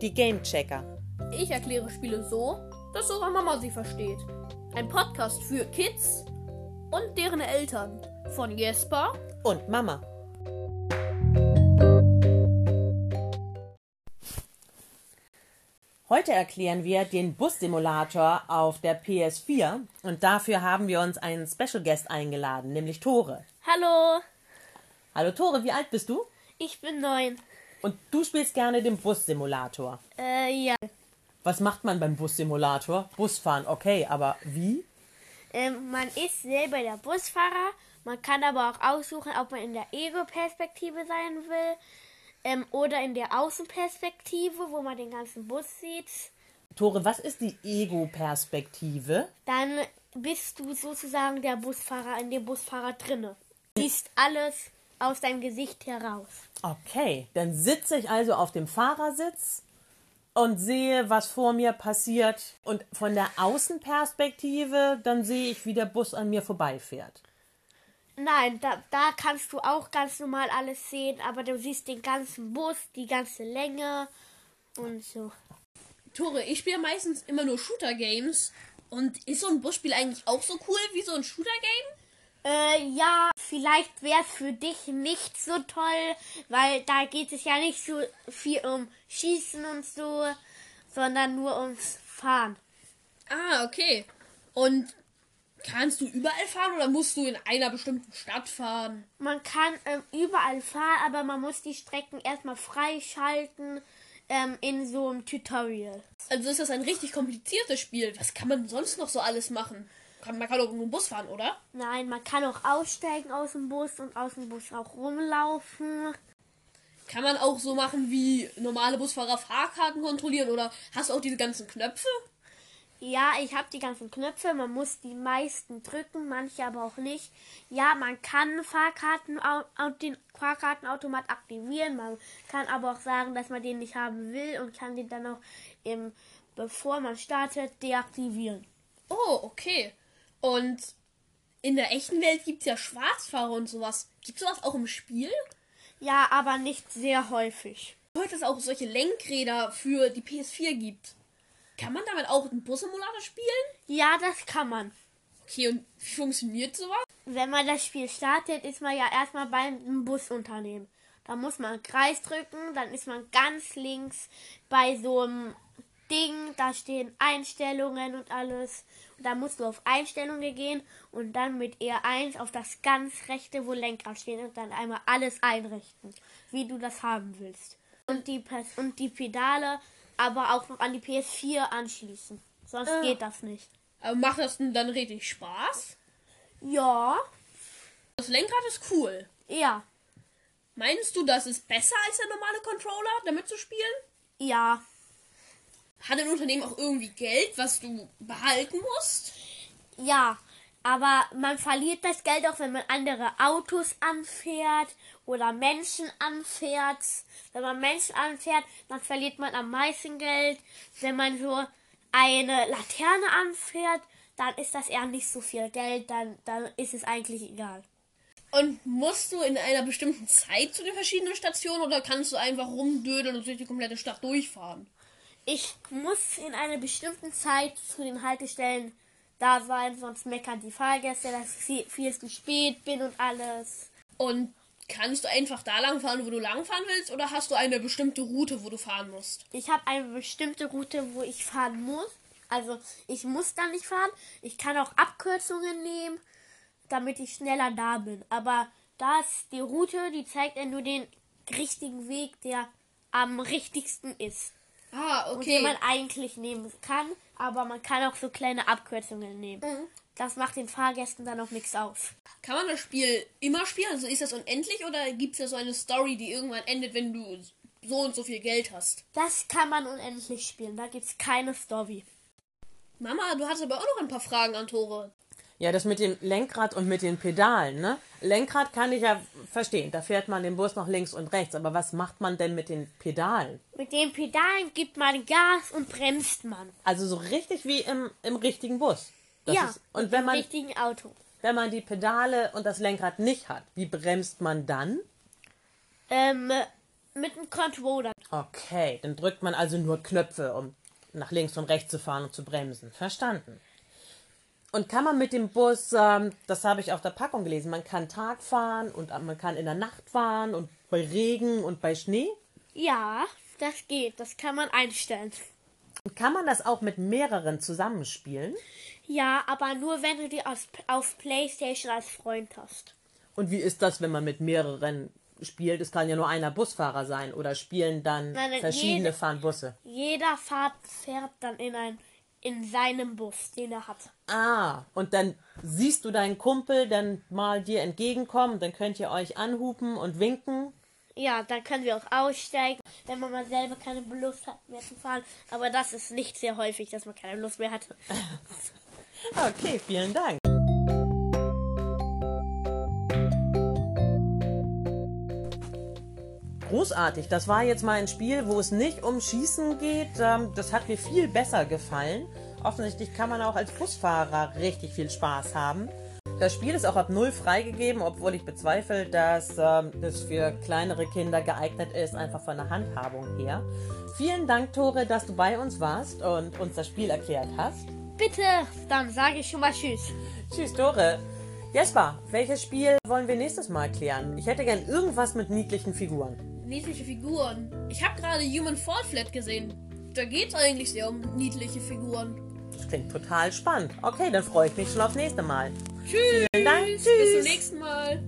die Gamechecker. Ich erkläre Spiele so, dass sogar Mama sie versteht. Ein Podcast für Kids und deren Eltern von Jesper Und Mama. Heute erklären wir den Bussimulator auf der PS4 und dafür haben wir uns einen Special Guest eingeladen, nämlich Tore. Hallo, Hallo Tore, wie alt bist du? ich bin neun. Und du spielst gerne den Bussimulator. Äh, ja. Was macht man beim Bussimulator? Busfahren, okay, aber wie? Ähm, man ist selber der Busfahrer. Man kann aber auch aussuchen, ob man in der Ego-Perspektive sein will ähm, oder in der Außenperspektive, wo man den ganzen Bus sieht. Tore, was ist die Ego-Perspektive? Dann bist du sozusagen der Busfahrer in dem Busfahrer drinne. Siehst alles aus deinem Gesicht heraus. Okay, dann sitze ich also auf dem Fahrersitz und sehe, was vor mir passiert. Und von der Außenperspektive, dann sehe ich, wie der Bus an mir vorbeifährt. Nein, da, da kannst du auch ganz normal alles sehen, aber du siehst den ganzen Bus, die ganze Länge und so. Tore, ich spiele meistens immer nur Shooter-Games. Und ist so ein Busspiel eigentlich auch so cool wie so ein Shooter-Game? Äh, ja, vielleicht wäre es für dich nicht so toll, weil da geht es ja nicht so viel um Schießen und so, sondern nur ums Fahren. Ah, okay. Und kannst du überall fahren oder musst du in einer bestimmten Stadt fahren? Man kann ähm, überall fahren, aber man muss die Strecken erstmal freischalten ähm, in so einem Tutorial. Also ist das ein richtig kompliziertes Spiel. Was kann man sonst noch so alles machen? Kann, man kann doch nur Bus fahren, oder? Nein, man kann auch aussteigen aus dem Bus und aus dem Bus auch rumlaufen. Kann man auch so machen wie normale Busfahrer Fahrkarten kontrollieren oder hast du auch diese ganzen Knöpfe? Ja, ich habe die ganzen Knöpfe. Man muss die meisten drücken, manche aber auch nicht. Ja, man kann Fahrkarten, den Fahrkartenautomat aktivieren. Man kann aber auch sagen, dass man den nicht haben will und kann den dann auch, im, bevor man startet, deaktivieren. Oh, okay. Und in der echten Welt gibt es ja Schwarzfahrer und sowas. Gibt es sowas auch im Spiel? Ja, aber nicht sehr häufig. Heute es auch solche Lenkräder für die PS4 gibt. Kann man damit auch einen Bussimulator spielen? Ja, das kann man. Okay, und wie funktioniert sowas? Wenn man das Spiel startet, ist man ja erstmal beim Busunternehmen. Da muss man einen Kreis drücken, dann ist man ganz links bei so einem Ding, da stehen Einstellungen und alles. Und da musst du auf Einstellungen gehen und dann mit R1 auf das ganz rechte, wo Lenkrad steht und dann einmal alles einrichten, wie du das haben willst. Und die, und die Pedale aber auch noch an die PS4 anschließen. Sonst Ah. geht das nicht. Aber macht das denn dann richtig Spaß? Ja, Das Lenkrad ist cool. ja, Meinst du, das ist besser als der normale Controller, damit zu spielen? ja. Hat ein Unternehmen auch irgendwie Geld, was du behalten musst? Ja, aber man verliert das Geld auch, wenn man andere Autos anfährt oder Menschen anfährt. Wenn man Menschen anfährt, dann verliert man am meisten Geld. Wenn man so eine Laterne anfährt, dann ist das eher nicht so viel Geld, dann, dann ist es eigentlich egal. Und musst du in einer bestimmten Zeit zu den verschiedenen Stationen oder kannst du einfach rumdödeln und durch die komplette Stadt durchfahren? Ich muss in einer bestimmten Zeit zu den Haltestellen da sein, sonst meckern die Fahrgäste, dass ich viel- zu spät bin und alles. Und kannst du einfach da lang fahren, wo du lang fahren willst, oder hast du eine bestimmte Route, wo du fahren musst? Ich habe eine bestimmte Route, wo ich fahren muss. Also ich muss da nicht fahren. Ich kann auch Abkürzungen nehmen, damit ich schneller da bin. Aber da ist die Route, die zeigt ja nur den richtigen Weg, der am richtigsten ist. Ah, Und den man eigentlich nehmen kann. Aber man kann auch so kleine Abkürzungen nehmen. Das macht den Fahrgästen dann auch nichts aus. Kann man das Spiel immer spielen? Also ist das unendlich oder gibt es da so eine Story, die irgendwann endet, wenn du so und so viel Geld hast? Das kann man unendlich spielen. Da gibt's keine Story. Mama, du hattest aber auch noch ein paar Fragen an Tore. Ja, das mit dem Lenkrad und mit den Pedalen, ne? Lenkrad kann ich ja verstehen, da fährt man den Bus nach links und rechts, aber was macht man denn mit den Pedalen? Mit den Pedalen gibt man Gas und bremst man. Also so richtig wie im, im richtigen Bus. Das ja, ist, und wenn dem man, richtigen Auto. wenn man die Pedale und das Lenkrad nicht hat, wie bremst man dann? Ähm, mit einem Controller. Okay, dann drückt man also nur Knöpfe, um nach links und rechts zu fahren und zu bremsen. Verstanden. Und kann man mit dem Bus, ähm, das habe ich auf der Packung gelesen, man kann Tag fahren und man kann in der Nacht fahren und bei Regen und bei Schnee? Ja, das geht. Das kann man einstellen. Und kann man das auch mit mehreren zusammenspielen? Ja, aber nur wenn du die aus, auf PlayStation als Freund hast. Und wie ist das, wenn man mit mehreren spielt? Es kann ja nur einer Busfahrer sein oder spielen dann Nein, verschiedene jede- fahren Busse. Jeder Fahrt fährt dann in ein in seinem Bus, den er hat. Ah, und dann siehst du deinen Kumpel dann mal dir entgegenkommen, dann könnt ihr euch anhupen und winken. Ja, dann können wir auch aussteigen, wenn man mal selber keine Lust hat mehr zu fahren. Aber das ist nicht sehr häufig, dass man keine Lust mehr hat. Okay, vielen Dank. Großartig. Das war jetzt mal ein Spiel, wo es nicht um Schießen geht. Ähm, Das hat mir viel besser gefallen. Offensichtlich kann man auch als Busfahrer richtig viel Spaß haben. Das Spiel ist auch ab null freigegeben, obwohl ich bezweifle, dass ähm, das für kleinere Kinder geeignet ist, einfach von der Handhabung her. Vielen Dank, Tore, dass du bei uns warst und uns das Spiel erklärt hast. Bitte, dann sage ich schon mal Tschüss. Tschüss, Tore. Jesper, welches Spiel wollen wir nächstes Mal klären? Ich hätte gern irgendwas mit niedlichen Figuren. Niedliche Figuren. Ich habe gerade Human Fall Flat gesehen. Da geht's eigentlich sehr um niedliche Figuren. Das klingt total spannend. Okay, dann freue ich mich schon aufs nächste Mal. Tschüss. Dank, Bis tschüss. zum nächsten Mal.